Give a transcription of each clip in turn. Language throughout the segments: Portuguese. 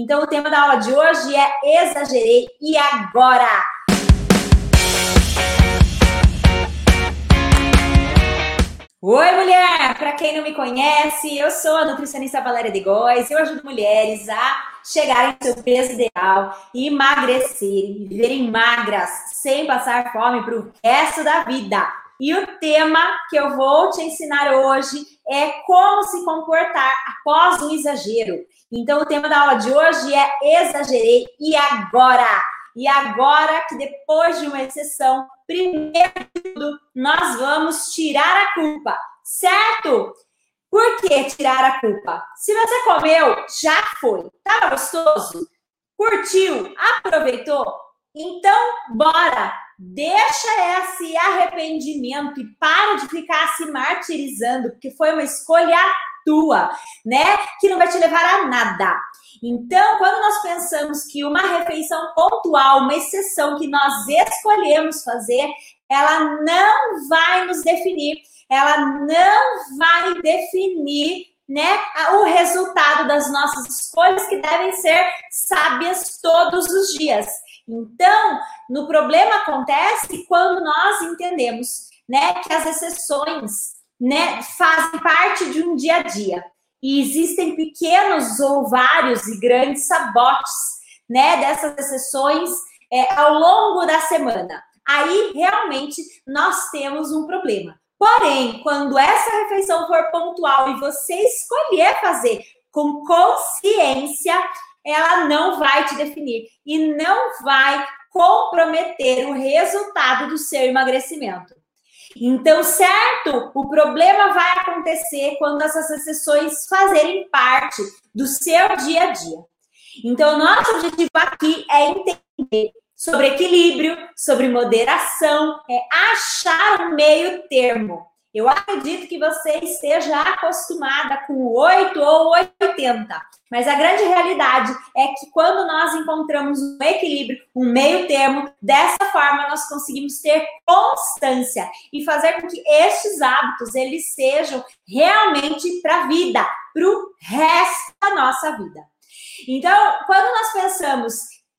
Então, o tema da aula de hoje é Exagerei e agora? Oi, mulher! Para quem não me conhece, eu sou a nutricionista Valéria de Góes. Eu ajudo mulheres a chegarem ao seu peso ideal, emagrecerem, viverem magras, sem passar fome para o resto da vida. E o tema que eu vou te ensinar hoje é como se comportar após um exagero. Então, o tema da aula de hoje é exagerei e agora. E agora que depois de uma exceção, primeiro de tudo, nós vamos tirar a culpa, certo? Por que tirar a culpa? Se você comeu, já foi. Tava gostoso? Curtiu? Aproveitou? Então, bora! Deixa esse arrependimento e para de ficar se martirizando, porque foi uma escolha tua, né? Que não vai te levar a nada. Então, quando nós pensamos que uma refeição pontual, uma exceção que nós escolhemos fazer, ela não vai nos definir, ela não vai definir né, o resultado das nossas escolhas que devem ser sábias todos os dias. Então, no problema acontece quando nós entendemos, né, que as exceções né, fazem parte de um dia a dia. E existem pequenos ou vários e grandes sabotes, né, dessas exceções é, ao longo da semana. Aí realmente nós temos um problema. Porém, quando essa refeição for pontual e você escolher fazer com consciência, ela não vai te definir e não vai comprometer o resultado do seu emagrecimento. Então, certo, o problema vai acontecer quando essas exceções fazerem parte do seu dia a dia. Então, nosso objetivo aqui é entender sobre equilíbrio, sobre moderação, é achar um meio termo. Eu acredito que você esteja acostumada com 8 ou 80, mas a grande realidade é que quando nós encontramos um equilíbrio, um meio termo, dessa forma nós conseguimos ter constância e fazer com que estes hábitos eles sejam realmente para a vida, para o resto da nossa vida. Então, quando nós pensamos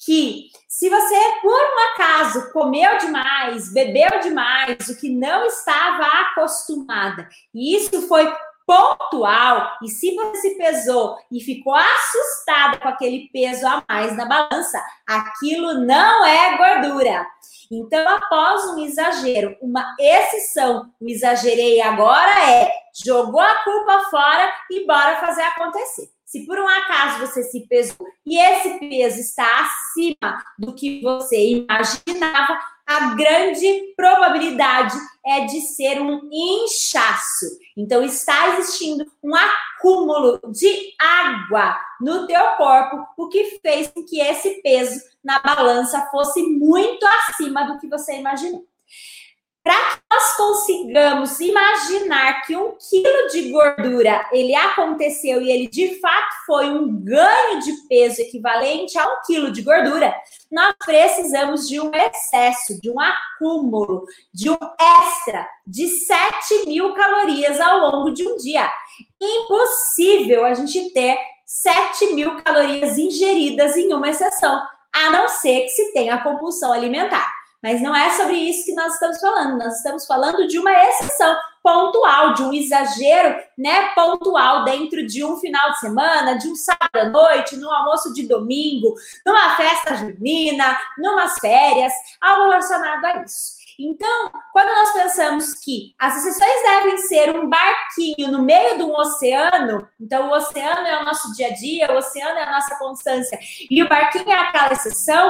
que se você, por um acaso, comeu demais, bebeu demais, o que não estava acostumada, e isso foi pontual, e se você pesou e ficou assustada com aquele peso a mais na balança, aquilo não é gordura. Então, após um exagero, uma exceção, o exagerei agora é jogou a culpa fora e bora fazer acontecer. Se por um acaso você se pesou e esse peso está acima do que você imaginava, a grande probabilidade é de ser um inchaço. Então está existindo um acúmulo de água no teu corpo, o que fez com que esse peso na balança fosse muito acima do que você imaginou. Para que nós consigamos imaginar que um quilo de gordura ele aconteceu e ele de fato foi um ganho de peso equivalente a um quilo de gordura, nós precisamos de um excesso, de um acúmulo, de um extra de 7 mil calorias ao longo de um dia. Impossível a gente ter 7 mil calorias ingeridas em uma exceção, a não ser que se tenha compulsão alimentar. Mas não é sobre isso que nós estamos falando. Nós estamos falando de uma exceção pontual, de um exagero, né, pontual dentro de um final de semana, de um sábado à noite, no almoço de domingo, numa festa junina, numas férias, algo relacionado a isso. Então, quando nós pensamos que as exceções devem ser um barquinho no meio de um oceano, então o oceano é o nosso dia a dia, o oceano é a nossa constância, e o barquinho é aquela exceção,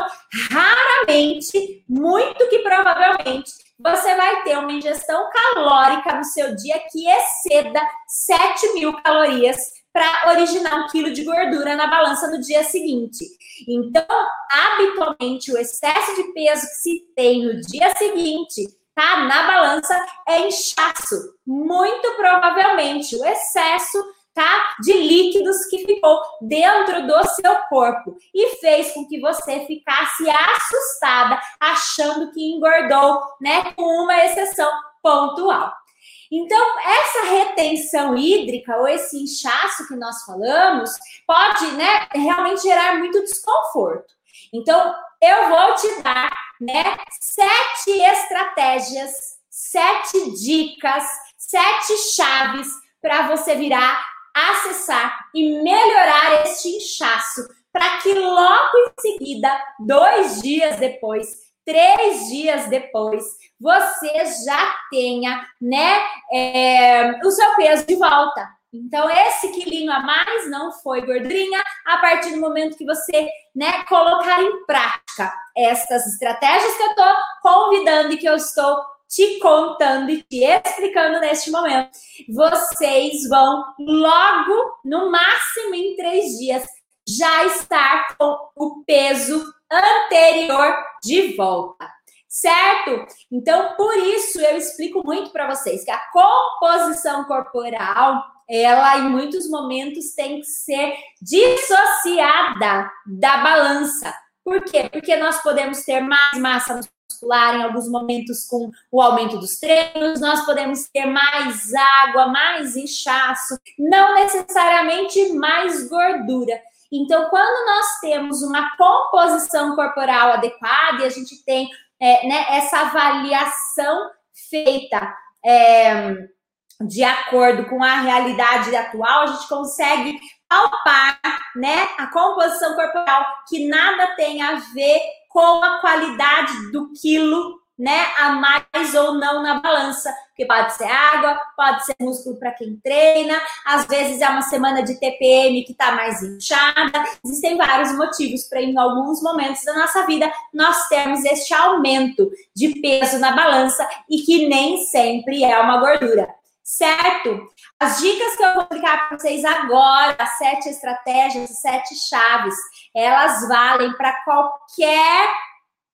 raramente, muito que provavelmente, você vai ter uma ingestão calórica no seu dia que exceda 7 mil calorias para originar um quilo de gordura na balança no dia seguinte. Então, habitualmente, o excesso de peso que se tem no dia seguinte, tá? Na balança é inchaço. Muito provavelmente o excesso tá? De líquidos que ficou dentro do seu corpo e fez com que você ficasse assustada, achando que engordou, né? Com uma exceção pontual. Então, essa retenção hídrica ou esse inchaço que nós falamos pode, né, realmente gerar muito desconforto. Então, eu vou te dar, né, sete estratégias, sete dicas, sete chaves para você virar, acessar e melhorar este inchaço, para que logo em seguida, dois dias depois, três dias depois, você já tenha, né, é, o seu peso de volta. Então, esse quilinho a mais não foi gordurinha a partir do momento que você, né, colocar em prática essas estratégias que eu estou convidando e que eu estou te contando e te explicando neste momento. Vocês vão logo, no máximo em três dias, já estar com o peso anterior de volta certo? Então, por isso eu explico muito para vocês que a composição corporal, ela em muitos momentos tem que ser dissociada da balança. Por quê? Porque nós podemos ter mais massa muscular em alguns momentos com o aumento dos treinos, nós podemos ter mais água, mais inchaço, não necessariamente mais gordura. Então, quando nós temos uma composição corporal adequada e a gente tem é, né, essa avaliação feita é, de acordo com a realidade atual, a gente consegue palpar né, a composição corporal que nada tem a ver com a qualidade do quilo né, a mais ou não na balança, porque pode ser água, pode ser músculo para quem treina, às vezes é uma semana de TPM que está mais inchada, existem vários motivos para em alguns momentos da nossa vida nós temos este aumento de peso na balança e que nem sempre é uma gordura. Certo? As dicas que eu vou explicar para vocês agora, as sete estratégias, as sete chaves, elas valem para qualquer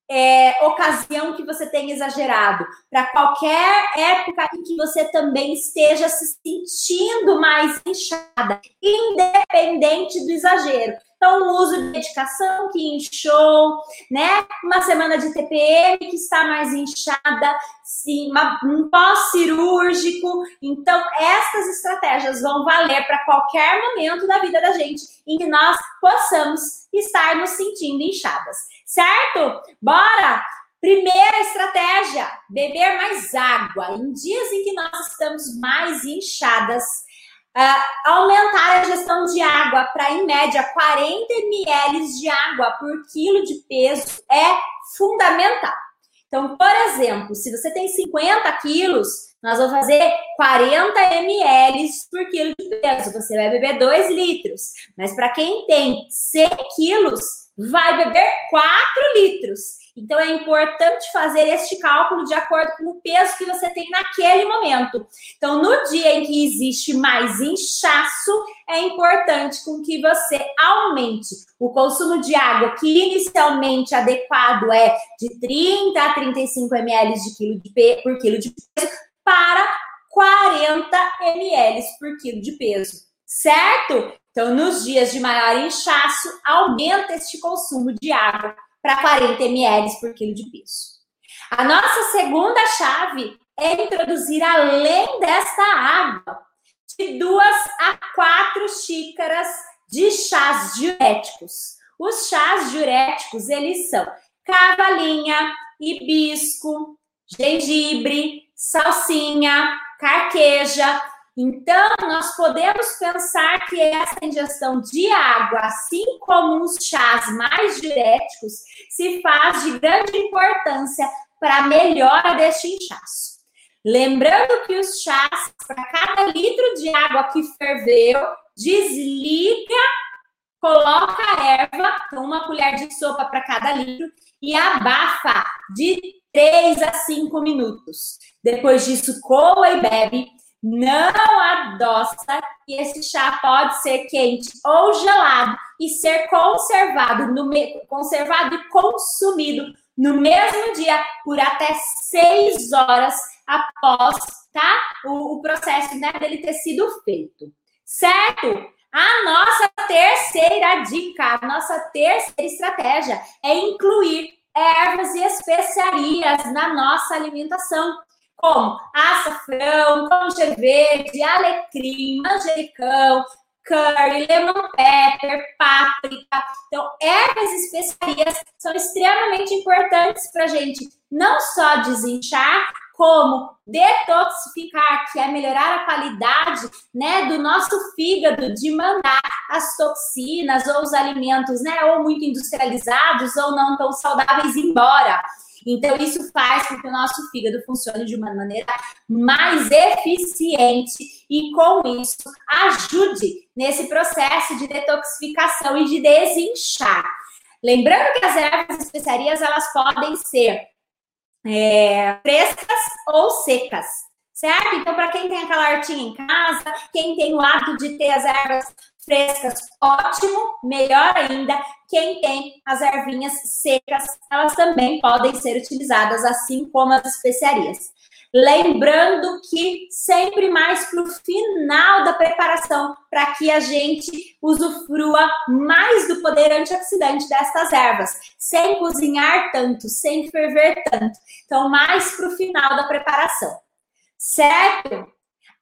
é, ocasião que você tenha exagerado, para qualquer época em que você também esteja se sentindo mais inchada, independente do exagero. Então, o uso de medicação que inchou, né? Uma semana de TPM que está mais inchada, sim, uma, um pós-cirúrgico. Então, essas estratégias vão valer para qualquer momento da vida da gente em que nós possamos estar nos sentindo inchadas certo? Bora! Primeira estratégia: beber mais água. Em dias em que nós estamos mais inchadas, uh, aumentar a gestão de água para, em média, 40 ml de água por quilo de peso é fundamental. Então, por exemplo, se você tem 50 quilos, nós vamos fazer 40 ml por quilo de peso. Você vai beber 2 litros. Mas para quem tem 100 quilos, vai beber 4 litros. Então é importante fazer este cálculo de acordo com o peso que você tem naquele momento. Então, no dia em que existe mais inchaço, é importante com que você aumente o consumo de água, que inicialmente adequado é de 30 a 35 ml de quilo de por quilo de peso, para 40 ml por quilo de peso. Certo? Então, nos dias de maior inchaço, aumenta este consumo de água para 40 ml por quilo de peso. A nossa segunda chave é introduzir, além desta água, de duas a quatro xícaras de chás diuréticos. Os chás diuréticos, eles são cavalinha, hibisco, gengibre, salsinha, carqueja, então, nós podemos pensar que essa ingestão de água, assim como os chás mais diuréticos, se faz de grande importância para a melhora deste inchaço. Lembrando que os chás, para cada litro de água que ferveu, desliga, coloca a erva, então uma colher de sopa para cada litro, e abafa de 3 a 5 minutos. Depois disso, coa e bebe não adoça e esse chá pode ser quente ou gelado e ser conservado, no, conservado e consumido no mesmo dia por até seis horas após tá? o, o processo né, dele ter sido feito. Certo? A nossa terceira dica, a nossa terceira estratégia é incluir ervas e especiarias na nossa alimentação. Como açafrão, como verde, alecrim, manjericão, curry, lemon pepper, páprica. Então, ervas e especiarias são extremamente importantes para a gente não só desinchar, como detoxificar, que é melhorar a qualidade né, do nosso fígado, de mandar as toxinas ou os alimentos, né, ou muito industrializados ou não tão saudáveis embora. Então, isso faz com que o nosso fígado funcione de uma maneira mais eficiente e, com isso, ajude nesse processo de detoxificação e de desinchar. Lembrando que as ervas especiarias elas podem ser é, frescas ou secas, certo? Então, para quem tem aquela hortinha em casa, quem tem o hábito de ter as ervas frescas, ótimo, melhor ainda. Quem tem as ervinhas secas, elas também podem ser utilizadas, assim como as especiarias. Lembrando que sempre mais para o final da preparação, para que a gente usufrua mais do poder antioxidante destas ervas, sem cozinhar tanto, sem ferver tanto. Então, mais para o final da preparação. Certo?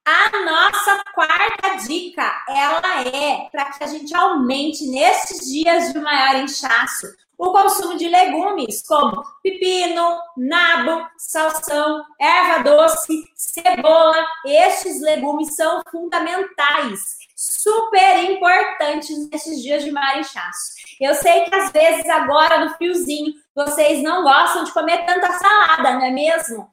A nossa quarta dica, ela é para que a gente aumente nesses dias de maior inchaço o consumo de legumes como pepino, nabo, salsão, erva doce, cebola. Estes legumes são fundamentais, super importantes nesses dias de maior inchaço. Eu sei que às vezes agora no friozinho vocês não gostam de comer tanta salada, não é mesmo?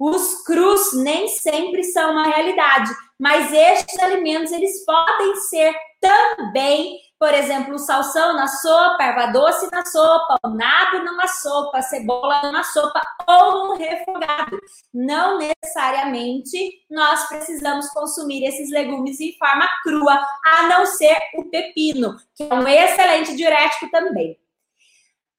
Os crus nem sempre são uma realidade, mas estes alimentos eles podem ser também, por exemplo, o salsão na sopa, erva doce na sopa, o nabo numa sopa, cebola numa sopa ou num refogado. Não necessariamente nós precisamos consumir esses legumes em forma crua, a não ser o pepino, que é um excelente diurético também.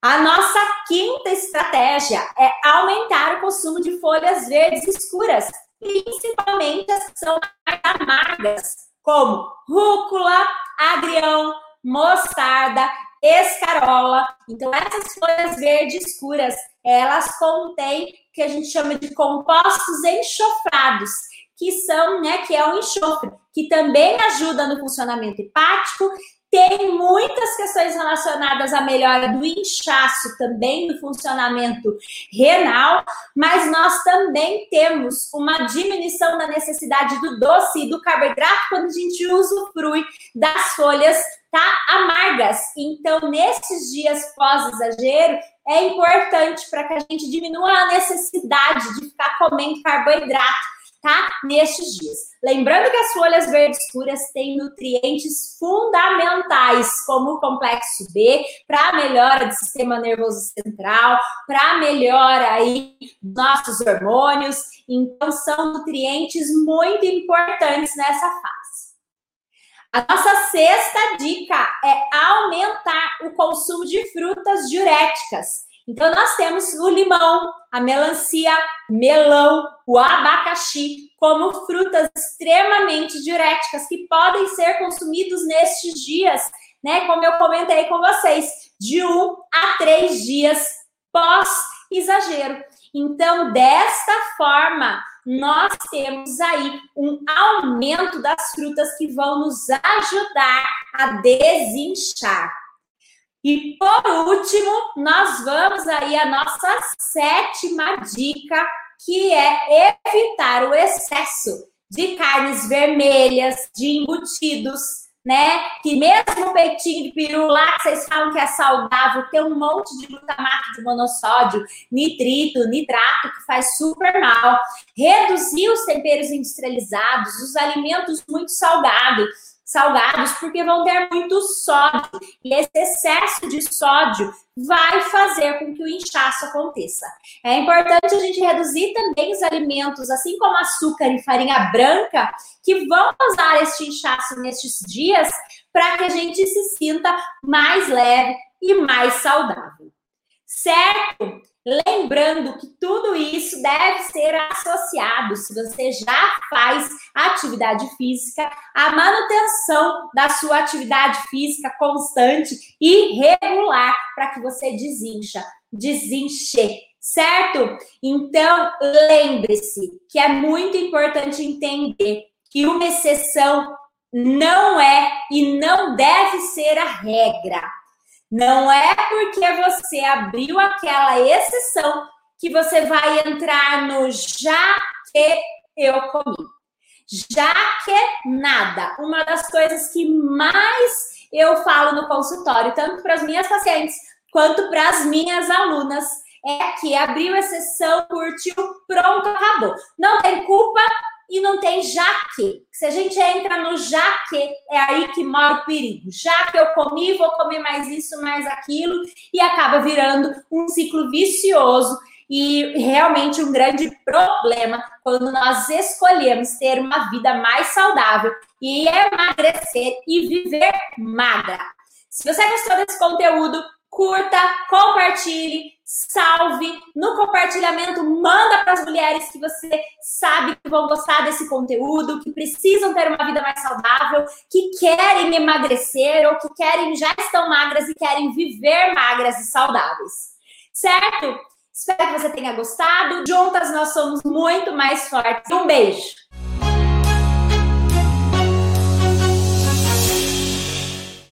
A nossa quinta estratégia é aumentar o consumo de folhas verdes escuras, principalmente as que são amargas, como rúcula, agrião, mostarda, escarola. Então, essas folhas verdes escuras, elas contêm o que a gente chama de compostos enxofrados, que são, né, que é o enxofre, que também ajuda no funcionamento hepático tem muitas questões relacionadas à melhora do inchaço, também do funcionamento renal, mas nós também temos uma diminuição da necessidade do doce e do carboidrato quando a gente usufrui das folhas tá amargas. Então, nesses dias pós-exagero, é importante para que a gente diminua a necessidade de ficar comendo carboidrato tá? Nestes dias. Lembrando que as folhas verdes escuras têm nutrientes fundamentais, como o complexo B, para melhora do sistema nervoso central, para melhora aí nossos hormônios. Então, são nutrientes muito importantes nessa fase. A nossa sexta dica é aumentar o consumo de frutas diuréticas. Então, nós temos o limão, a melancia, melão, o abacaxi, como frutas extremamente diuréticas que podem ser consumidos nestes dias, né? Como eu comentei com vocês, de um a três dias pós exagero. Então, desta forma, nós temos aí um aumento das frutas que vão nos ajudar a desinchar. E por último, nós vamos aí a nossa sétima dica, que é evitar o excesso de carnes vermelhas, de embutidos, né? Que mesmo o peitinho de peru lá, que vocês falam que é saudável, tem um monte de glutamato de monossódio, nitrito, nitrato, que faz super mal. Reduzir os temperos industrializados, os alimentos muito salgados salgados, porque vão ter muito sódio. E esse excesso de sódio vai fazer com que o inchaço aconteça. É importante a gente reduzir também os alimentos, assim como açúcar e farinha branca, que vão causar este inchaço nestes dias, para que a gente se sinta mais leve e mais saudável. Certo? Lembrando que tudo isso deve ser associado, se você já faz atividade física, a manutenção da sua atividade física constante e regular para que você desincha, desinche certo? Então, lembre-se que é muito importante entender que uma exceção não é e não deve ser a regra. Não é porque você abriu aquela exceção que você vai entrar no já que eu comi. Já que nada. Uma das coisas que mais eu falo no consultório, tanto para as minhas pacientes quanto para as minhas alunas, é que abriu exceção, curtiu, pronto, acabou. Não tem culpa e não tem já que. Se a gente entra no já que, é aí que mora o perigo. Já que eu comi, vou comer mais isso, mais aquilo, e acaba virando um ciclo vicioso e realmente um grande problema quando nós escolhemos ter uma vida mais saudável e emagrecer e viver magra. Se você gostou desse conteúdo, curta, compartilhe, salve. No compartilhamento, manda para as mulheres que você sabe que vão gostar desse conteúdo, que precisam ter uma vida mais saudável, que querem emagrecer ou que querem já estão magras e querem viver magras e saudáveis. Certo? Espero que você tenha gostado. Juntas nós somos muito mais fortes. Um beijo!